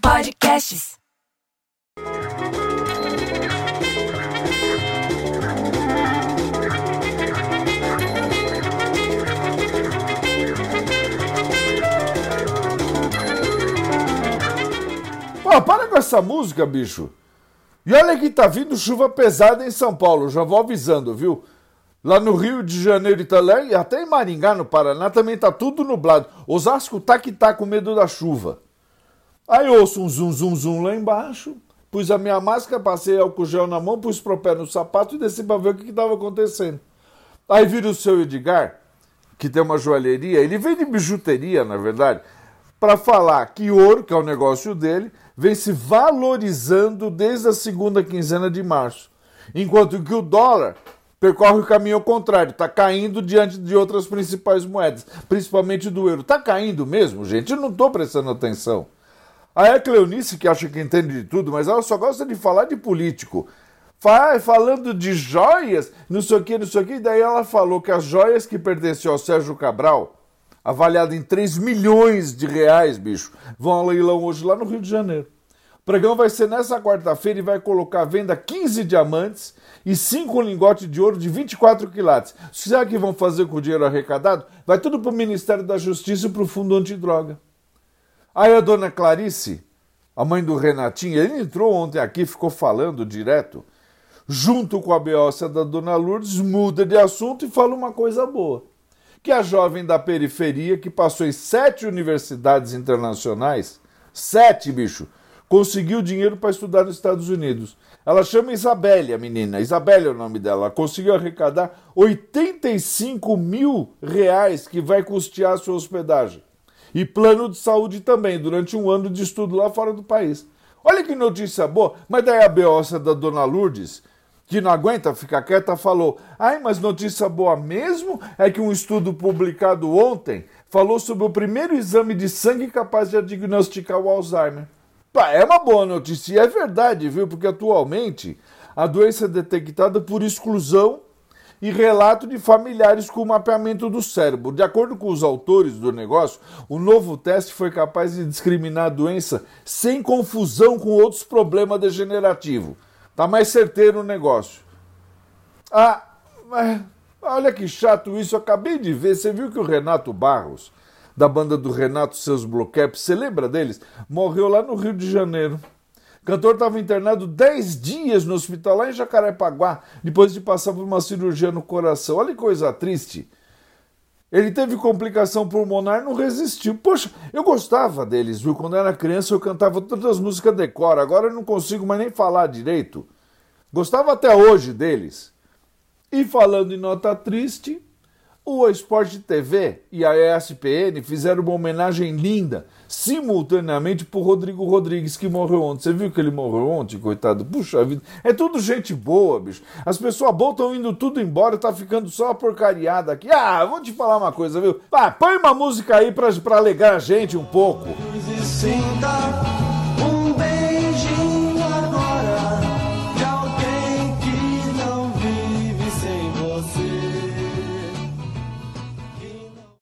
Podcasts. Pô, para com essa música, bicho. E olha que tá vindo chuva pesada em São Paulo, já vou avisando, viu? Lá no Rio de Janeiro e também, até em Maringá, no Paraná, também tá tudo nublado. Osasco tá que tá com medo da chuva. Aí ouço um zum, zum, zum lá embaixo, pus a minha máscara, passei álcool gel na mão, pus pro pé no sapato e desci pra ver o que, que tava acontecendo. Aí vira o seu Edgar, que tem uma joalheria, ele vem de bijuteria, na verdade, para falar que ouro, que é o negócio dele, vem se valorizando desde a segunda quinzena de março, enquanto que o dólar percorre o caminho contrário, está caindo diante de outras principais moedas, principalmente do euro. Está caindo mesmo, gente? Eu não estou prestando atenção. Aí a Cleonice, que acha que entende de tudo, mas ela só gosta de falar de político. Falando de joias, não sei o que, não sei o que, daí ela falou que as joias que pertenciam ao Sérgio Cabral, avaliado em 3 milhões de reais, bicho, vão ao leilão hoje lá no Rio de Janeiro. O pregão vai ser nessa quarta-feira e vai colocar à venda 15 diamantes e 5 lingotes de ouro de 24 quilates. Será que vão fazer com o dinheiro arrecadado? Vai tudo para o Ministério da Justiça e para o Fundo Antidroga. Aí a dona Clarice, a mãe do Renatinho, ele entrou ontem aqui, ficou falando direto, junto com a beócia da dona Lourdes, muda de assunto e fala uma coisa boa que a jovem da periferia, que passou em sete universidades internacionais, sete, bicho, conseguiu dinheiro para estudar nos Estados Unidos. Ela chama Isabelle, a menina. Isabelle é o nome dela. Ela conseguiu arrecadar 85 mil reais que vai custear a sua hospedagem. E plano de saúde também, durante um ano de estudo lá fora do país. Olha que notícia boa. Mas daí a beossa da dona Lourdes que não aguenta ficar quieta, falou: Ai, mas notícia boa mesmo é que um estudo publicado ontem falou sobre o primeiro exame de sangue capaz de diagnosticar o Alzheimer. Pá, é uma boa notícia, e é verdade, viu? Porque atualmente a doença é detectada por exclusão e relato de familiares com mapeamento do cérebro. De acordo com os autores do negócio, o novo teste foi capaz de discriminar a doença sem confusão com outros problemas degenerativos. Tá mais certeiro o negócio. Ah, olha que chato isso. Eu acabei de ver. Você viu que o Renato Barros, da banda do Renato Seus Bloqueps, você lembra deles? Morreu lá no Rio de Janeiro. O cantor estava internado 10 dias no hospital lá em Jacarepaguá, depois de passar por uma cirurgia no coração. Olha que coisa triste. Ele teve complicação pulmonar, não resistiu. Poxa, eu gostava deles, viu? Quando era criança eu cantava todas as músicas decora, agora eu não consigo mais nem falar direito. Gostava até hoje deles. E falando em nota triste, o Esporte TV e a ESPN fizeram uma homenagem linda, simultaneamente para o Rodrigo Rodrigues, que morreu ontem. Você viu que ele morreu ontem, coitado? Puxa vida, é tudo gente boa, bicho. As pessoas boas estão indo tudo embora, tá ficando só a porcariada aqui. Ah, vou te falar uma coisa, viu? Ah, põe uma música aí para pra alegar a gente um pouco. Sinta